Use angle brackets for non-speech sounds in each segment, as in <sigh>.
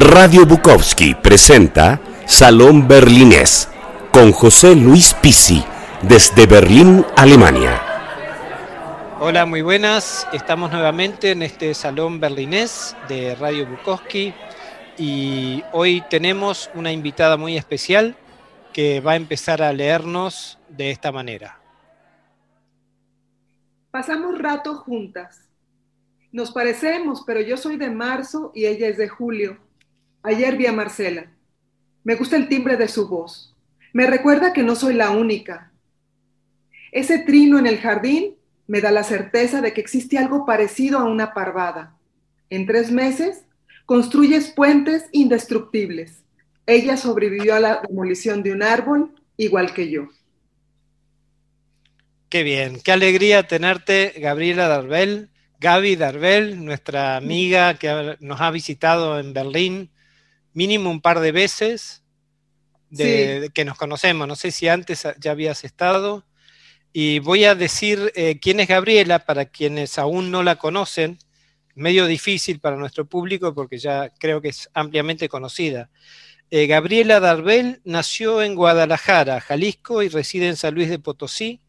Radio Bukowski presenta Salón Berlinés con José Luis Pisi desde Berlín, Alemania. Hola, muy buenas. Estamos nuevamente en este Salón Berlinés de Radio Bukowski y hoy tenemos una invitada muy especial que va a empezar a leernos de esta manera. Pasamos rato juntas. Nos parecemos, pero yo soy de marzo y ella es de julio. Ayer vi a Marcela. Me gusta el timbre de su voz. Me recuerda que no soy la única. Ese trino en el jardín me da la certeza de que existe algo parecido a una parvada. En tres meses construyes puentes indestructibles. Ella sobrevivió a la demolición de un árbol igual que yo. Qué bien, qué alegría tenerte, Gabriela Darbel, Gaby Darbel, nuestra amiga que nos ha visitado en Berlín mínimo un par de veces de, que nos conocemos. No sé si antes ya habías estado. Y voy a decir eh, quién es Gabriela para quienes aún no la conocen. Medio difícil para nuestro público porque ya creo que es ampliamente conocida. Eh, Gabriela Darbel nació en Guadalajara, Jalisco, y reside en San Luis de Potosí.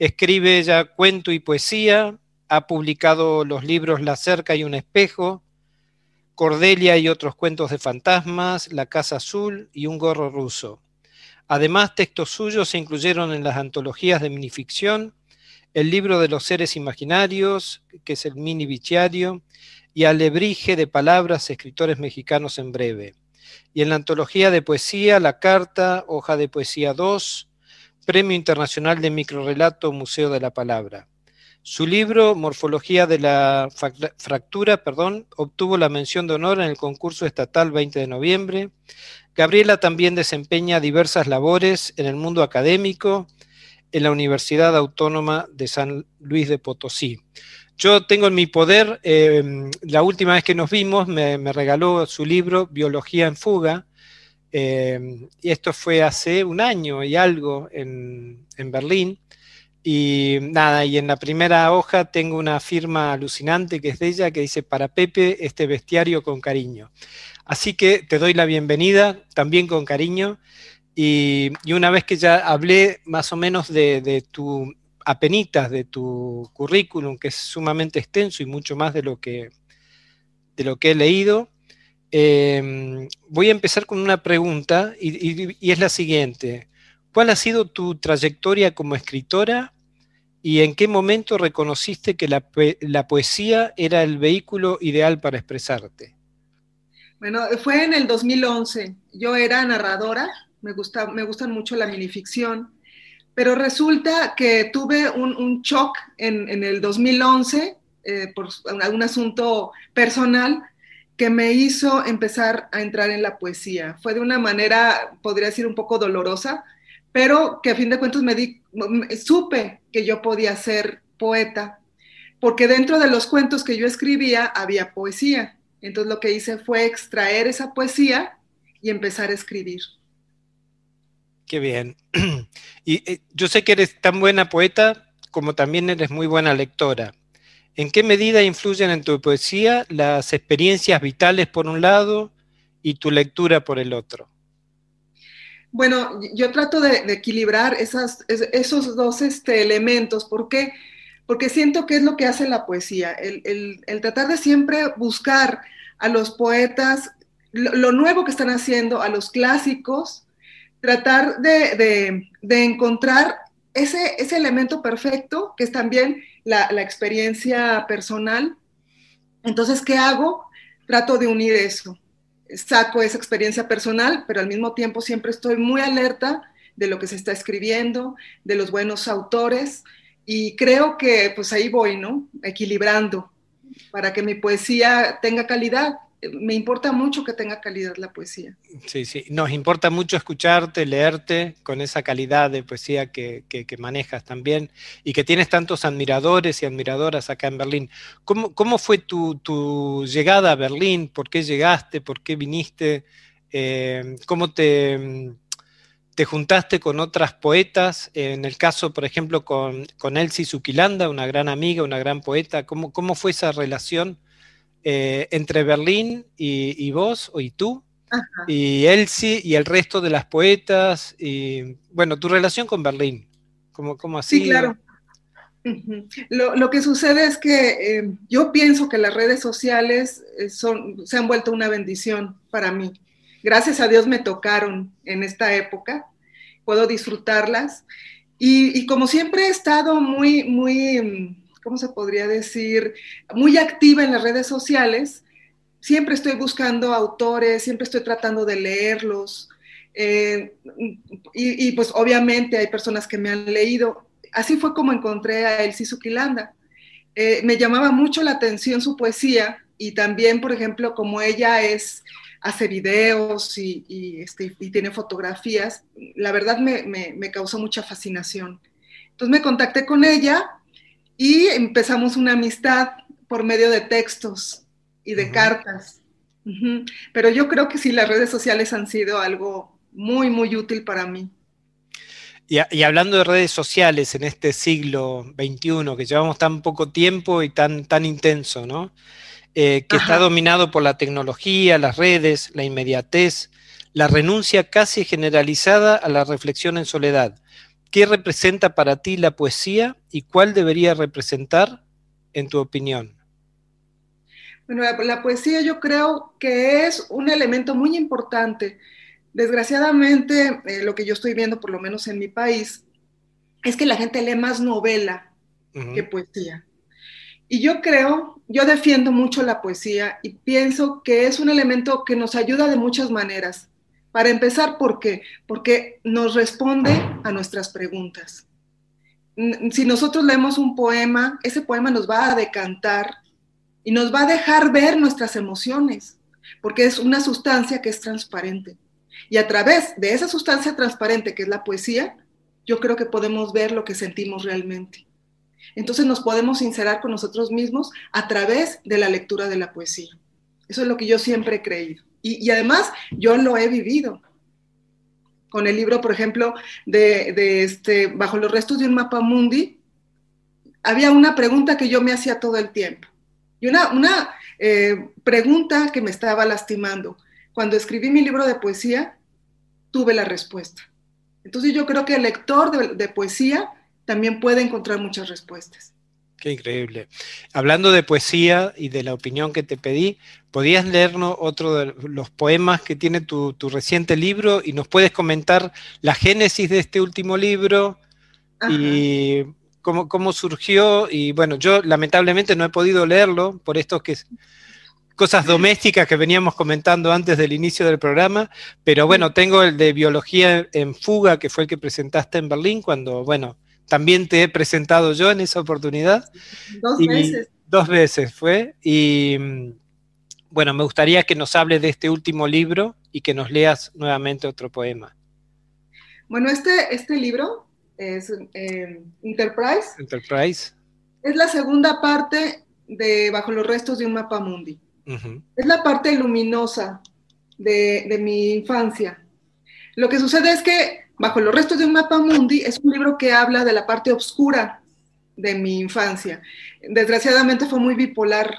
Escribe ya cuento y poesía. Ha publicado los libros La cerca y un espejo, Cordelia y otros cuentos de fantasmas, La Casa Azul y Un gorro ruso. Además, textos suyos se incluyeron en las antologías de minificción, el libro de los seres imaginarios, que es el mini bichiario, y Alebrije de palabras, escritores mexicanos en breve. Y en la antología de poesía, La Carta, Hoja de Poesía 2, Premio Internacional de Microrelato Museo de la Palabra. Su libro, Morfología de la Fractura, perdón, obtuvo la mención de honor en el concurso estatal 20 de noviembre. Gabriela también desempeña diversas labores en el mundo académico en la Universidad Autónoma de San Luis de Potosí. Yo tengo en mi poder, em, la última vez que nos vimos, me, regaló su libro Biología en Fuga, em, y esto fue hace un año y algo en, en Berlín. Y nada, y en la primera hoja tengo una firma alucinante que es de ella que dice para Pepe este bestiario con cariño. Así que te doy la bienvenida también con cariño. Y, una vez que ya hablé más o menos de, tu apenitas, de tu currículum, que es sumamente extenso y mucho más de lo que, de lo que he leído, em, voy a empezar con una pregunta y es la siguiente. ¿Cuál ha sido tu trayectoria como escritora y en qué momento reconociste que la, poesía era el vehículo ideal para expresarte? Bueno, fue en el 2011. Yo era narradora, me, gusta, me gustan mucho la minificción, pero resulta que tuve un, shock en, el 2011 eh, por algún asunto personal que me hizo empezar a entrar en la poesía. Fue de una manera, podría decir, un poco dolorosa, pero que a fin de cuentas me di, supe que yo podía ser poeta, porque dentro de los cuentos que yo escribía había poesía. Entonces lo que hice fue extraer esa poesía y empezar a escribir. Qué bien. <clears throat> Y eh, yo sé que eres tan buena poeta como también eres muy buena lectora. ¿En qué medida influyen en tu poesía las experiencias vitales por un lado y tu lectura por el otro? Bueno, yo trato de, equilibrar esas, esos dos este, elementos. ¿Por qué? Porque siento que es lo que hace la poesía, el, tratar de siempre buscar a los poetas lo, nuevo que están haciendo, a los clásicos, tratar de, encontrar ese, ese, elemento perfecto, que es también la, la experiencia personal. Entonces, ¿qué hago? Trato de unir eso saco esa experiencia personal, pero al mismo tiempo siempre estoy muy alerta de lo que se está escribiendo, de los buenos autores, y creo que pues ahí voy, ¿no? Equilibrando para que mi poesía tenga calidad me importa mucho que tenga calidad la poesía. Sí, sí, nos importa mucho escucharte, leerte con esa calidad de poesía que, manejas también y que tienes tantos admiradores y admiradoras acá en Berlín. ¿Cómo, fue tu, llegada a Berlín? ¿Por qué llegaste? ¿Por qué viniste? Eh, ¿Cómo te, te juntaste con otras poetas? En el caso, por ejemplo, con, con Elsie Zuquilanda, una gran amiga, una gran poeta. ¿Cómo, cómo fue esa relación? Eh, entre Berlín y, vos, o y tú, y Elsie y el resto de las poetas, y bueno, tu relación con Berlín, ¿cómo, cómo así? Sí, claro. lo, que sucede es que eh, yo pienso que las redes sociales eh, son, se han vuelto una bendición para mí. Gracias a Dios me tocaron en esta época, puedo disfrutarlas. Y, y como siempre he estado muy, muy ¿cómo se podría decir? Muy activa en las redes sociales. Siempre estoy buscando autores, siempre estoy tratando de leerlos. Eh, y, pues obviamente hay personas que me han leído. Así fue como encontré a Elsie Zuquilanda. Eh, me llamaba mucho la atención su poesía y también, por ejemplo, como ella es hace videos y, este, tiene fotografías, la verdad me, me, causó mucha fascinación. Entonces me contacté con ella y empezamos una amistad por medio de textos y de cartas. Pero yo creo que sí, las redes sociales han sido algo muy, muy útil para mí. Y, hablando de redes sociales en este siglo XXI, que llevamos tan poco tiempo y tan, tan intenso, ¿no? Eh, que está dominado por la tecnología, las redes, la inmediatez, la renuncia casi generalizada a la reflexión en soledad. ¿Qué representa para ti la poesía y cuál debería representar en tu opinión? Bueno, la, poesía yo creo que es un elemento muy importante. Desgraciadamente, eh, lo que yo estoy viendo, por lo menos en mi país, es que la gente lee más novela que poesía. Y yo creo, yo defiendo mucho la poesía y pienso que es un elemento que nos ayuda de muchas maneras. Para empezar, ¿por qué? Porque nos responde a nuestras preguntas. Si nosotros leemos un poema, ese poema nos va a decantar y nos va a dejar ver nuestras emociones, porque es una sustancia que es transparente. Y a través de esa sustancia transparente que es la poesía, yo creo que podemos ver lo que sentimos realmente. Entonces nos podemos sincerar con nosotros mismos a través de la lectura de la poesía. Eso es lo que yo siempre he creído. Y, además yo lo he vivido. Con el libro, por ejemplo, de, este, Bajo los restos de un mapa mundi, había una pregunta que yo me hacía todo el tiempo. Y una, una eh, pregunta que me estaba lastimando. Cuando escribí mi libro de poesía, tuve la respuesta. Entonces yo creo que el lector de poesía también puede encontrar muchas respuestas. Qué increíble. Hablando de poesía y de la opinión que te pedí, ¿podías leernos otro de los poemas que tiene tu, reciente libro y nos puedes comentar la génesis de este último libro y cómo, surgió? Y bueno, yo lamentablemente no he podido leerlo por estos que cosas domésticas que veníamos comentando antes del inicio del programa, pero bueno, tengo el de biología en fuga, que fue el que presentaste en Berlín, cuando, bueno, también te he presentado yo en esa oportunidad. Dos veces. Dos veces fue. Y bueno, me gustaría que nos hables de este último libro y que nos leas nuevamente otro poema. Bueno, este, este libro es eh, Enterprise. Enterprise. Es la segunda parte de Bajo los restos de un mapa mundi. Es la parte luminosa de, de mi infancia. Lo que sucede es que Bajo los restos de un mapa mundi es un libro que habla de la parte oscura de mi infancia. Desgraciadamente fue muy bipolar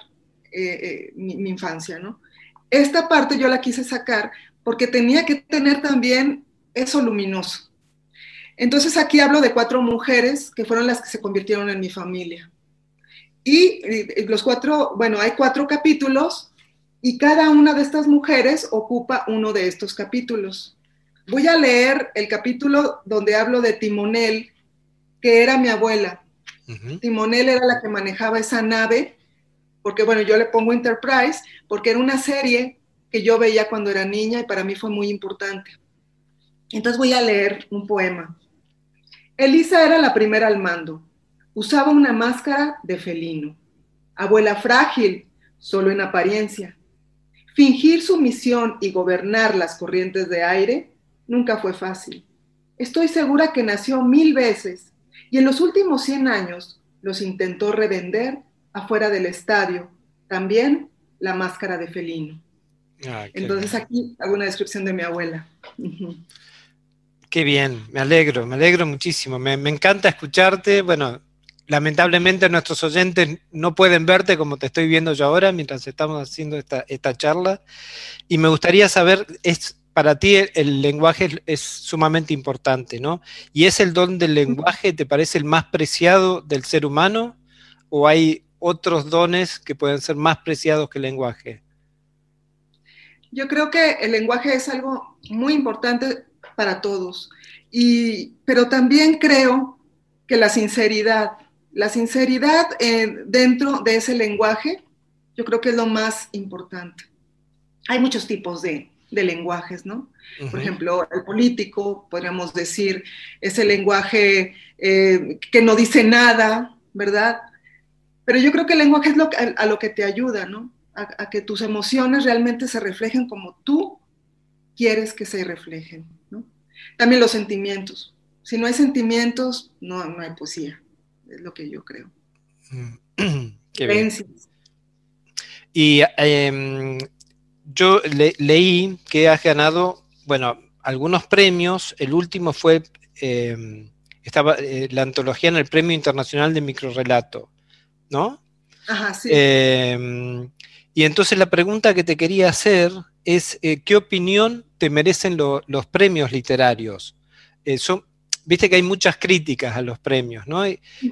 eh, eh, mi, infancia, ¿no? Esta parte yo la quise sacar porque tenía que tener también eso luminoso. Entonces aquí hablo de cuatro mujeres que fueron las que se convirtieron en mi familia. Y, y los cuatro, bueno, hay cuatro capítulos y cada una de estas mujeres ocupa uno de estos capítulos. Voy a leer el capítulo donde hablo de Timonel, que era mi abuela. Timonel era la que manejaba esa nave, porque bueno, yo le pongo Enterprise, porque era una serie que yo veía cuando era niña y para mí fue muy importante. Entonces voy a leer un poema. Elisa era la primera al mando. Usaba una máscara de felino. Abuela frágil, solo en apariencia. Fingir su misión y gobernar las corrientes de aire nunca fue fácil. Estoy segura que nació mil veces y en los últimos 100 años los intentó revender afuera del estadio. También la máscara de felino. Ah, Entonces aquí hago una descripción de mi abuela. Qué bien, me alegro, me alegro muchísimo. Me, encanta escucharte. Bueno, lamentablemente nuestros oyentes no pueden verte como te estoy viendo yo ahora mientras estamos haciendo esta, charla. Y me gustaría saber, es, para ti el, lenguaje es, sumamente importante, ¿no? ¿Y es el don del lenguaje, te parece el más preciado del ser humano? ¿O hay otros dones que pueden ser más preciados que el lenguaje? Yo creo que el lenguaje es algo muy importante para todos, y, pero también creo que la sinceridad, la sinceridad eh, dentro de ese lenguaje, yo creo que es lo más importante. Hay muchos tipos de, lenguajes, ¿no? Por ejemplo, el político, podríamos decir, ese lenguaje eh, que no dice nada, ¿verdad? Pero yo creo que el lenguaje es lo, a, lo que te ayuda, ¿no? A, que tus emociones realmente se reflejen como tú quieres que se reflejen, ¿no? También los sentimientos. Si no hay sentimientos, no, no hay poesía es lo que yo creo. Mm. <clears throat> Y em, yo leí que has ganado, bueno, algunos premios. El último fue em, estaba eh, la antología en el Premio Internacional de Microrelato, ¿no? Ajá, sí. Em, y entonces la pregunta que te quería hacer es, eh, ¿qué opinión te merecen los premios literarios? Eh, son, viste que hay muchas críticas a los premios, ¿no?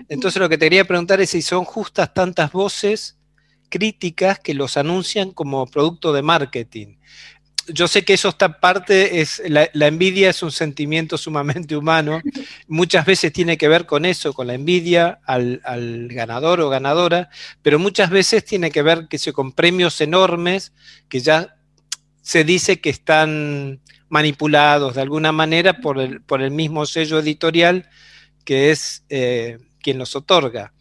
entonces lo que te quería preguntar es si son justas tantas voces críticas que los anuncian como producto de marketing. Yo sé que eso está parte, es, la, envidia es un sentimiento sumamente humano, muchas veces tiene que ver con eso, con la envidia al, ganador o ganadora, pero muchas veces tiene que ver que se, con premios enormes que ya se dice que están manipulados de alguna manera por el, por el mismo sello editorial que es eh, quien los otorga.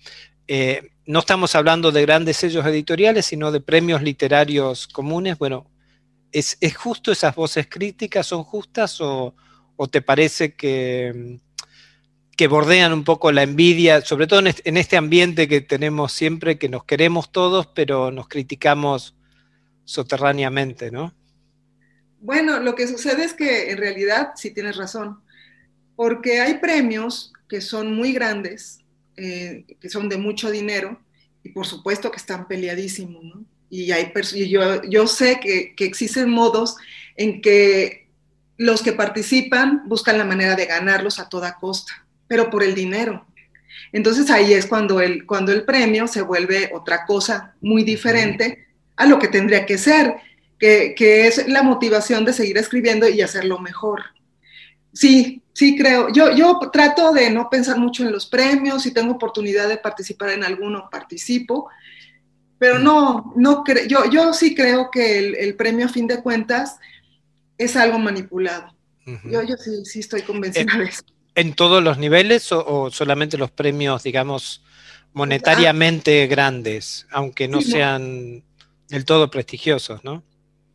Eh, no estamos hablando de grandes sellos editoriales, sino de premios literarios comunes. Bueno, ¿es, justo esas voces críticas? ¿Son justas o, te parece que, que, bordean un poco la envidia, sobre todo en este ambiente que tenemos siempre, que nos queremos todos, pero nos criticamos soterráneamente, ¿no? Bueno, lo que sucede es que en realidad sí tienes razón, porque hay premios que son muy grandes, eh, que son de mucho dinero, y por supuesto que están peleadísimos, ¿no? Y, hay yo, yo sé que, que existen modos en que los que participan buscan la manera de ganarlos a toda costa, pero por el dinero. Entonces ahí es cuando el, cuando el premio se vuelve otra cosa muy diferente a lo que tendría que ser que, es la motivación de seguir escribiendo y hacerlo mejor. Sí, sí creo. Yo, yo trato de no pensar mucho en los premios, si tengo oportunidad de participar en alguno, participo, pero no, no yo, yo sí creo que el, premio a fin de cuentas es algo manipulado. Yo, yo sí, sí, estoy convencida de eso. ¿En todos los niveles o, solamente los premios, digamos, monetariamente grandes, aunque no sean del todo prestigiosos, ¿no?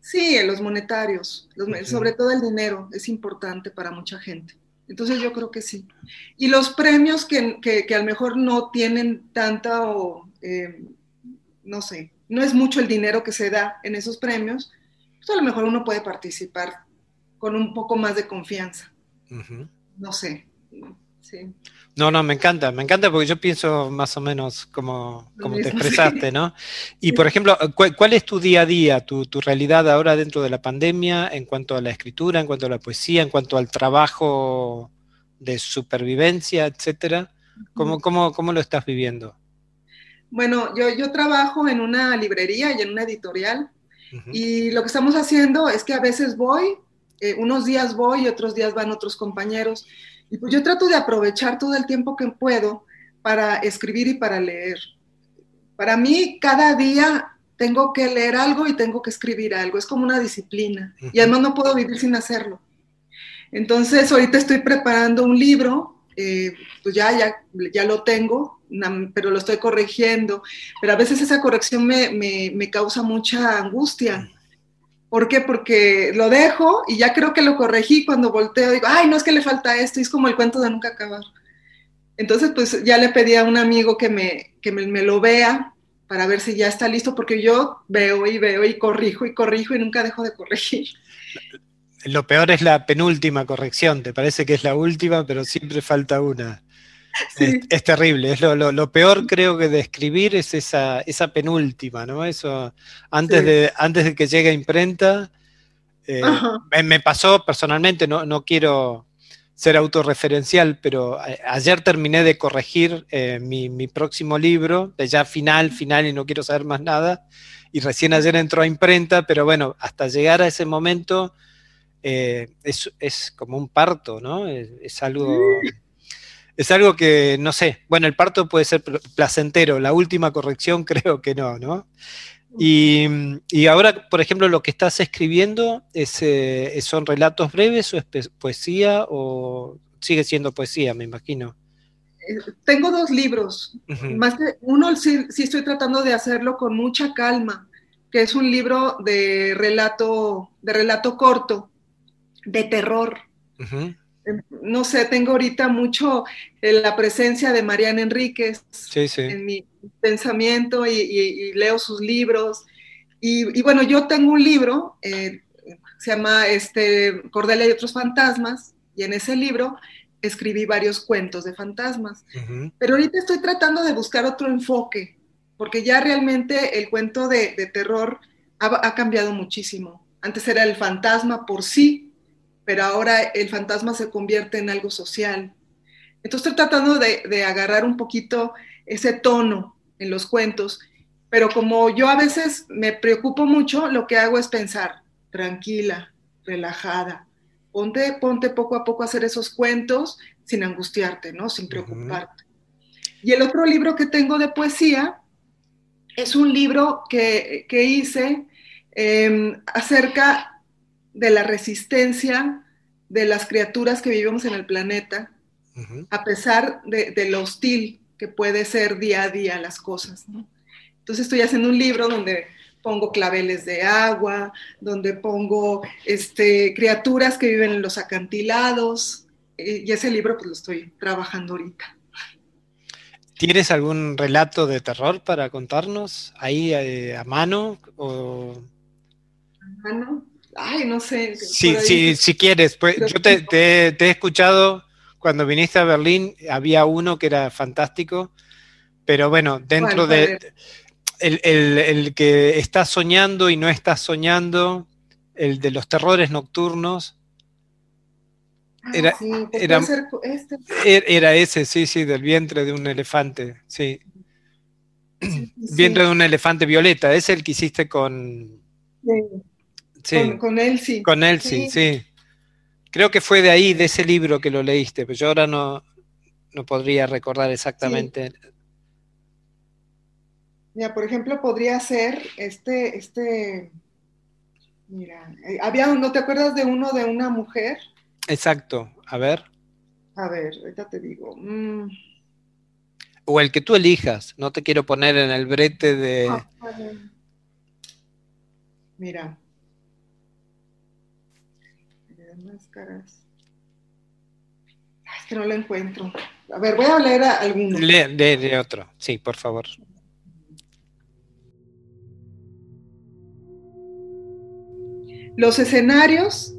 Sí, los monetarios, sobre todo el dinero, es importante para mucha gente. Entonces yo creo que sí. Y los premios que, que, a lo mejor no tienen tanta, o, eh, no sé, no es mucho el dinero que se da en esos premios, pues a lo mejor uno puede participar con un poco más de confianza. No sé. Sí. No, no, me encanta, me encanta porque yo pienso más o menos como, como te expresaste, ¿no? Y por ejemplo, ¿cuál, es tu día a día, tu, realidad ahora dentro de la pandemia en cuanto a la escritura, en cuanto a la poesía, en cuanto al trabajo de supervivencia, etcétera? ¿Cómo, cómo, lo estás viviendo? Bueno, yo, yo trabajo en una librería y en una editorial y lo que estamos haciendo es que a veces voy, eh, unos días voy y otros días van otros compañeros y pues yo trato de aprovechar todo el tiempo que puedo para escribir y para leer. Para mí, cada día tengo que leer algo y tengo que escribir algo. Es como una disciplina. Y además no puedo vivir sin hacerlo. Entonces, ahorita estoy preparando un libro, eh, pues ya, ya, ya lo tengo, pero lo estoy corrigiendo. Pero a veces esa corrección me, me, me causa mucha angustia ¿Por qué? Porque lo dejo y ya creo que lo corregí cuando volteo, digo, ay, no es que le falta esto, y es como el cuento de nunca acabar. Entonces, pues ya le pedí a un amigo que me, que me, lo vea para ver si ya está listo, porque yo veo y veo y corrijo y corrijo y nunca dejo de corregir. Lo peor es la penúltima corrección, te parece que es la última, pero siempre falta una. Es, terrible, es lo, peor creo que de escribir es esa, esa penúltima, ¿no? Eso, antes, de, antes de que llegue a imprenta, eh, me, pasó personalmente, no, no quiero ser autorreferencial, pero ayer terminé de corregir eh, mi, próximo libro, de ya final, final y no quiero saber más nada, y recién ayer entró a imprenta, pero bueno, hasta llegar a ese momento eh, es, como un parto, ¿no? Es, algo... Es algo que, no sé, bueno, el parto puede ser placentero, la última corrección <laughs> creo que no, ¿no? Y, ahora, por ejemplo, lo que estás escribiendo es, eh, son relatos breves o es poesía o sigue siendo poesía, me imagino. Eh, tengo dos libros. Más que uno sí, estoy tratando de hacerlo con mucha calma, que es un libro de relato, de relato corto, de terror. No sé, tengo ahorita mucho eh, la presencia de Mariana Enríquez en mi pensamiento y, leo sus libros. Y, bueno, yo tengo un libro, eh, se llama este, Cordelia y otros fantasmas, y en ese libro escribí varios cuentos de fantasmas. Pero ahorita estoy tratando de buscar otro enfoque, porque ya realmente el cuento de, terror ha, ha cambiado muchísimo. Antes era el fantasma por sí, pero ahora el fantasma se convierte en algo social. Entonces estoy tratando de, agarrar un poquito ese tono en los cuentos, pero como yo a veces me preocupo mucho, lo que hago es pensar, tranquila, relajada, ponte, ponte poco a poco a hacer esos cuentos sin angustiarte, ¿no? Sin preocuparte. Y el otro libro que tengo de poesía es un libro que, hice em, acerca de la resistencia de las criaturas que vivimos en el planeta, a pesar de, lo hostil que puede ser día a día las cosas. Entonces estoy haciendo un libro donde pongo claveles de agua, donde pongo este, criaturas que viven en los acantilados, y ese libro pues lo estoy trabajando ahorita. ¿Tienes algún relato de terror para contarnos ahí eh, a mano? O... ¿A mano? Ay, no sé. Sí, sí, si quieres. Pues, yo te, he escuchado cuando viniste a Berlín, había uno que era fantástico, pero bueno, dentro de el, que está soñando y no está soñando, el de los terrores nocturnos. Ah, era, era, este. er, era, ese, sí, sí, del vientre de un elefante, sí. Vientre de un elefante violeta, es el que hiciste con... Con, él sí. Con él sí, sí. Creo que fue de ahí, de ese libro que lo leíste, pero yo ahora no, no podría recordar exactamente. Mira, por ejemplo, podría ser este, este, mira, eh, había, ¿no te acuerdas de uno de una mujer? Exacto, a ver. A ver, ahorita te digo. Mm. O el que tú elijas, no te quiero poner en el brete de... Ah, mira, máscaras. es que no lo encuentro. A ver, voy a leer a alguno. Lee, otro, sí, por favor. Los escenarios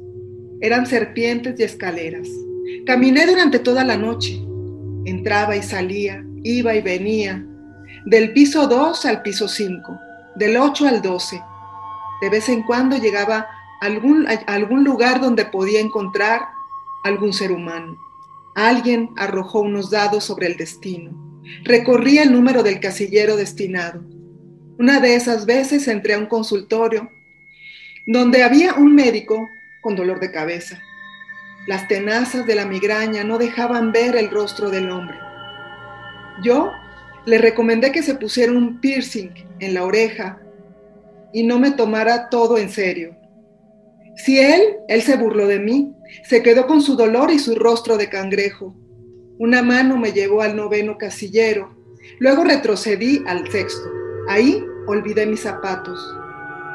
eran serpientes y escaleras. Caminé durante toda la noche. Entraba y salía, iba y venía. Del piso 2 al piso 5, del 8 al 12. De vez en cuando llegaba algún, algún lugar donde podía encontrar algún ser humano. Alguien arrojó unos dados sobre el destino. Recorría el número del casillero destinado. Una de esas veces entré a un consultorio donde había un médico con dolor de cabeza. Las tenazas de la migraña no dejaban ver el rostro del hombre. Yo le recomendé que se pusiera un piercing en la oreja y no me tomara todo en serio. Si él, él se burló de mí, se quedó con su dolor y su rostro de cangrejo. Una mano me llevó al noveno casillero, luego retrocedí al sexto. Ahí olvidé mis zapatos.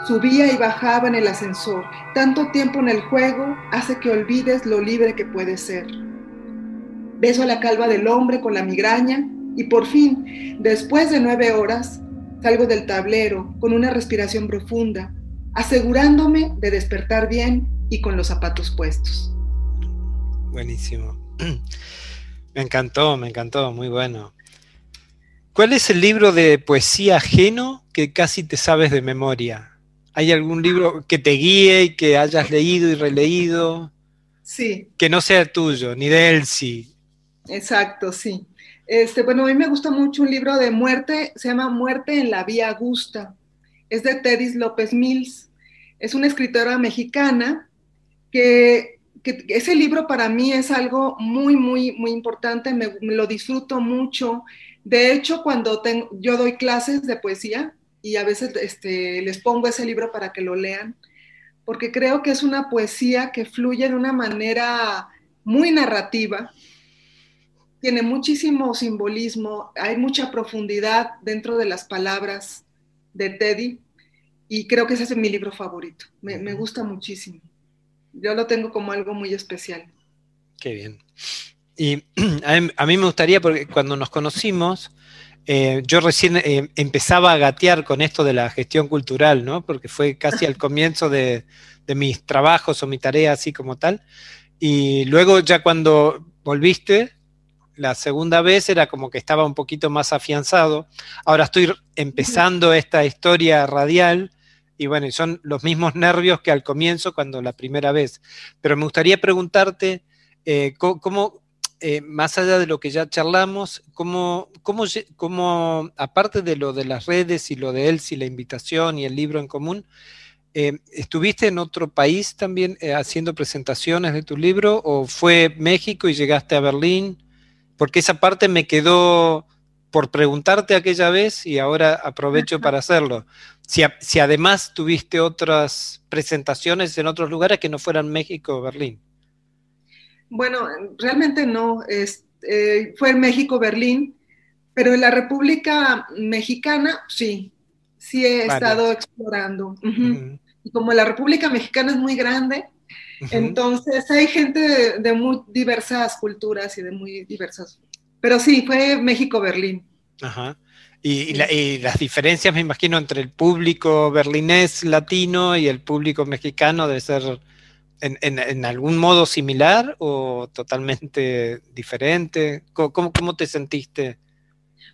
Subía y bajaba en el ascensor. Tanto tiempo en el juego hace que olvides lo libre que puedes ser. Beso la calva del hombre con la migraña y por fin, después de nueve horas, salgo del tablero con una respiración profunda asegurándome de despertar bien y con los zapatos puestos. Buenísimo. <clears throat> Me encantó, me encantó, muy bueno. ¿Cuál es el libro de poesía ajeno que casi te sabes de memoria? ¿Hay algún libro que te guíe y que hayas leído y releído? Sí. Que no sea tuyo, ni de sí. Exacto, sí. Este, bueno, a mí me gusta mucho un libro de muerte, se llama Muerte en la Vía Augusta. Es de Teddy López Mills. Es una escritora mexicana que, ese libro para mí es algo muy, muy, muy importante, me, lo disfruto mucho. De hecho, cuando yo doy clases de poesía y a veces este, les pongo ese libro para que lo lean, porque creo que es una poesía que fluye de una manera muy narrativa, tiene muchísimo simbolismo, hay mucha profundidad dentro de las palabras de Teddy y creo que ese es mi libro favorito. Me, gusta muchísimo. Yo lo tengo como algo muy especial. Qué bien. Y <clears throat> a mí, me gustaría, porque cuando nos conocimos, eh, yo recién eh, empezaba a gatear con esto de la gestión cultural, ¿no? Porque fue casi al <laughs> comienzo de, de mis trabajos o mi tarea así como tal. Y luego ya cuando volviste, la segunda vez era como que estaba un poquito más afianzado. Ahora estoy empezando esta historia radial y bueno, son los mismos nervios que al comienzo cuando la primera vez. Pero me gustaría preguntarte eh, cómo, eh, más allá de lo que ya charlamos, cómo, cómo, cómo, aparte de lo de las redes y lo de él, si la invitación y el libro en común, eh, ¿estuviste en otro país también haciendo presentaciones de tu libro o fue México y llegaste a Berlín? Porque esa parte me quedó por preguntarte aquella vez y ahora aprovecho para hacerlo. Si, si, además tuviste otras presentaciones en otros lugares que no fueran México o Berlín. Bueno, realmente no. Es, eh, fue en México, Berlín, pero en la República Mexicana, sí, sí he estado explorando. Y como la República Mexicana es muy grande, entonces hay gente de, muy diversas culturas y de muy diversas. Pero sí, fue México-Berlín. Ajá. Y, las diferencias, me imagino, entre el público berlinés latino y el público mexicano debe ser en, algún modo similar o totalmente diferente. ¿Cómo, cómo, te sentiste?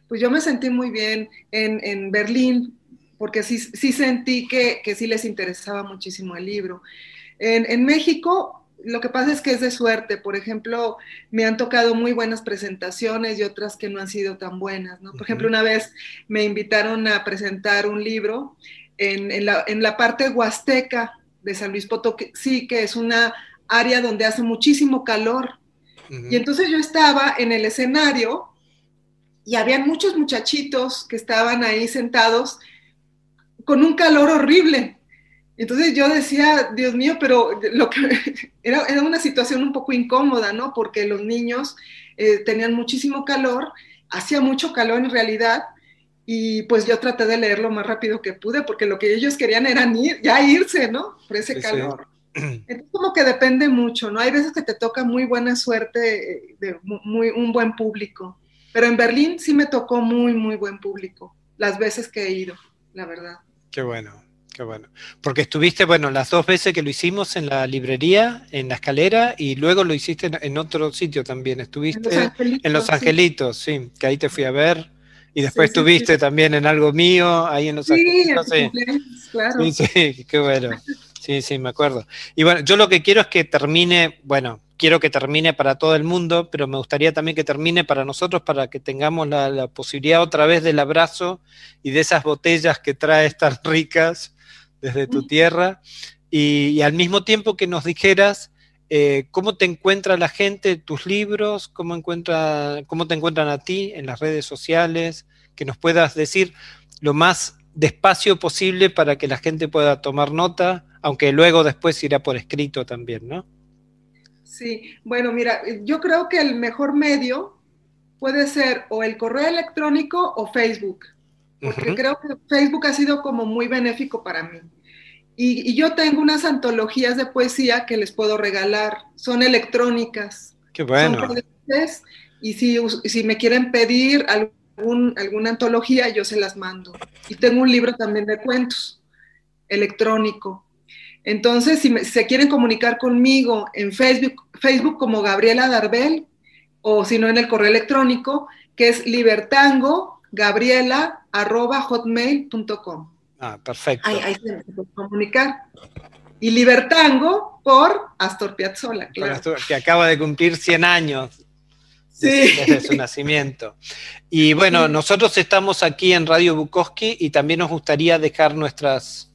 Pues yo me sentí muy bien en, Berlín, porque sí, sí sentí que, que sí les interesaba muchísimo el libro. En, México, lo que pasa es que es de suerte. Por ejemplo, me han tocado muy buenas presentaciones y otras que no han sido tan buenas. ¿no? Por ejemplo, una vez me invitaron a presentar un libro en, la, parte huasteca de San Luis Potosí, que es una área donde hace muchísimo calor. Y entonces yo estaba en el escenario y habían muchos muchachitos que estaban ahí sentados con un calor horrible. Entonces yo decía, Dios mío, pero lo que <laughs> era, era una situación un poco incómoda, ¿no? Porque los niños eh, tenían muchísimo calor, hacía mucho calor en realidad, y pues yo traté de leer lo más rápido que pude, porque lo que ellos querían era ir, ya irse, ¿no? Por ese calor. <clears throat> Entonces como que depende mucho, ¿no? Hay veces que te toca muy buena suerte eh, de muy, un buen público, pero en Berlín sí me tocó muy, muy buen público, las veces que he ido, la verdad. Qué bueno. Qué bueno. Porque estuviste, bueno, las dos veces que lo hicimos en la librería, en la escalera, y luego lo hiciste en, otro sitio también. Estuviste en Los Angelitos, sí, que ahí te fui a ver. Y después estuviste también en algo mío, ahí en Los Angelitos. Sí, claro. Sí, sí, <laughs> qué bueno. Sí, sí, me acuerdo. Y bueno, yo lo que quiero es que termine, bueno, quiero que termine para todo el mundo, pero me gustaría también que termine para nosotros, para que tengamos la, posibilidad otra vez del abrazo y de esas botellas que traes tan ricas desde tu tierra, y, al mismo tiempo que nos dijeras eh, cómo te encuentra la gente, tus libros, cómo, encuentra, cómo te encuentran a ti en las redes sociales, que nos puedas decir lo más despacio posible para que la gente pueda tomar nota, aunque luego después irá por escrito también, ¿no? Sí, bueno, mira, yo creo que el mejor medio puede ser o el correo electrónico o Facebook porque creo que Facebook ha sido como muy benéfico para mí. Y, yo tengo unas antologías de poesía que les puedo regalar, son electrónicas. Qué bueno. y si, si me quieren pedir algún, alguna antología, yo se las mando. Y tengo un libro también de cuentos electrónico. Entonces, si, se quieren comunicar conmigo en Facebook, Facebook como Gabriela Darbel, o si no en el correo electrónico, que es libertango.gabriela.hotmail.com. Ah, perfecto. Ahí, ahí se puede comunicar. Y Libertango por Astor Piazzolla, claro. Que acaba de cumplir 100 años Sí. desde su nacimiento. Y bueno, nosotros estamos aquí en Radio Bukowski y también nos gustaría dejar nuestras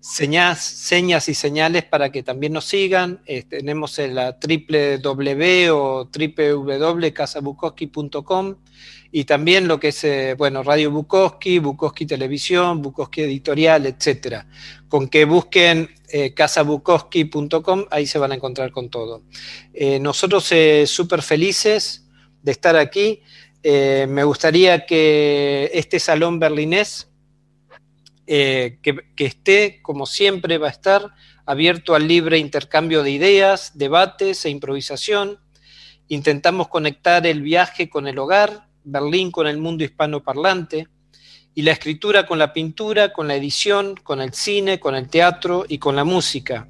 señas, señas y señales para que también nos sigan. Eh, tenemos en la www o www.casabukowski.com y también lo que es, eh, bueno, Radio Bukowski, Bukowski Televisión, Bukowski Editorial, etcétera. Con que busquen eh, casabukowski.com, ahí se van a encontrar con todo. Eh, nosotros súper felices de estar aquí. Me gustaría que este salón berlinés, eh, que, esté, como siempre va a estar, abierto al libre intercambio de ideas, debates e improvisación. Intentamos conectar el viaje con el hogar, Berlín con el mundo hispanoparlante, y la escritura con la pintura, con la edición, con el cine, con el teatro y con la música.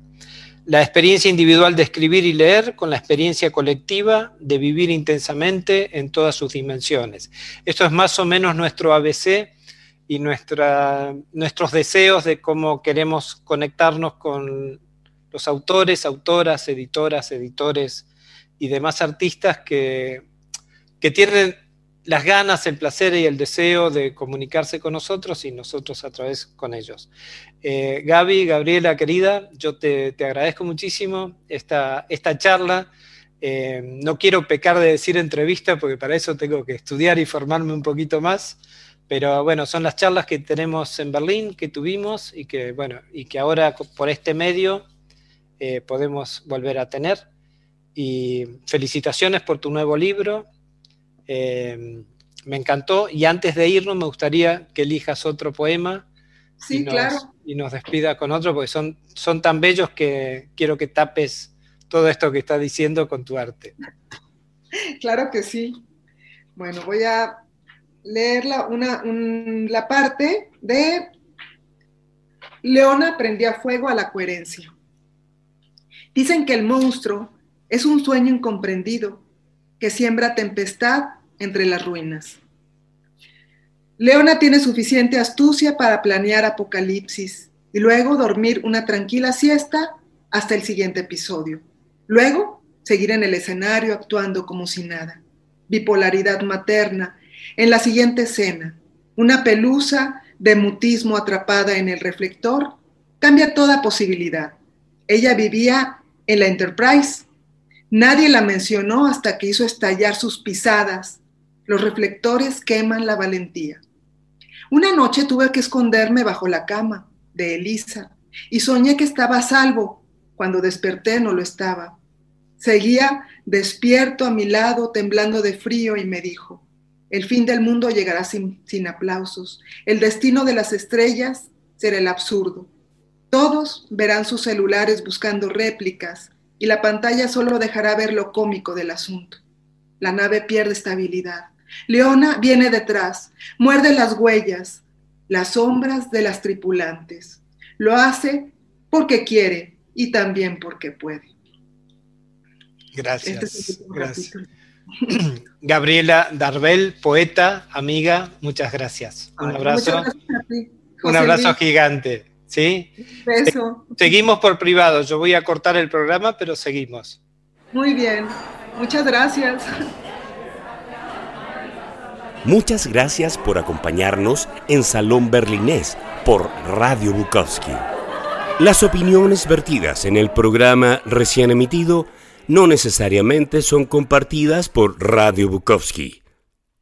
La experiencia individual de escribir y leer con la experiencia colectiva de vivir intensamente en todas sus dimensiones. Esto es más o menos nuestro ABC y nuestros deseos de cómo queremos conectarnos con los autores, autoras, editoras, editores y demás artistas que, que tienen las ganas, el placer y el deseo de comunicarse con nosotros y nosotros a través con ellos. Eh, Gaby, Gabriela, querida, yo te, te agradezco muchísimo esta, esta charla. Eh, no quiero pecar de decir entrevista porque para eso tengo que estudiar y formarme un poquito más, pero bueno, son las charlas que tenemos en Berlín, que tuvimos y que, bueno, y que ahora por este medio eh, podemos volver a tener. Y felicitaciones por tu nuevo libro. Eh, me encantó. Y antes de irnos, me gustaría que elijas otro poema Sí, y, nos, claro. y nos despida con otro, porque son, son tan bellos que quiero que tapes todo esto que estás diciendo con tu arte. <laughs> Claro que sí. Bueno, voy a leer la, una, un- la parte de Leona prendía fuego a la coherencia. Dicen que el monstruo es un sueño incomprendido que siembra tempestad entre las ruinas. Leona tiene suficiente astucia para planear apocalipsis y luego dormir una tranquila siesta hasta el siguiente episodio. Luego, seguir en el escenario actuando como si nada. Bipolaridad materna. En la siguiente escena, una pelusa de mutismo atrapada en el reflector cambia toda posibilidad. Ella vivía en la Enterprise. Nadie la mencionó hasta que hizo estallar sus pisadas. Los reflectores queman la valentía. Una noche tuve que esconderme bajo la cama de Elisa y soñé que estaba a salvo. Cuando desperté no lo estaba. Seguía despierto a mi lado, temblando de frío, y me dijo, el fin del mundo llegará sin, sin aplausos. El destino de las estrellas será el absurdo. Todos verán sus celulares buscando réplicas y la pantalla solo dejará ver lo cómico del asunto. La nave pierde estabilidad. Leona viene detrás, muerde las huellas, las sombras de las tripulantes. Lo hace porque quiere y también porque puede. Gracias. Este es gracias. capítulo. <clears throat> Gabriela Darbel, poeta, amiga, muchas gracias. Un Ay, abrazo, muchas gracias a ti, un abrazo Luis. gigante. ¿sí? Beso. Seguimos por privado. Yo voy a cortar el programa, pero seguimos. Muy bien. Muchas gracias. Muchas gracias por acompañarnos en Salón Berlinés por Radio Bukowski. Las opiniones vertidas en el programa recién emitido no necesariamente son compartidas por Radio Bukowski.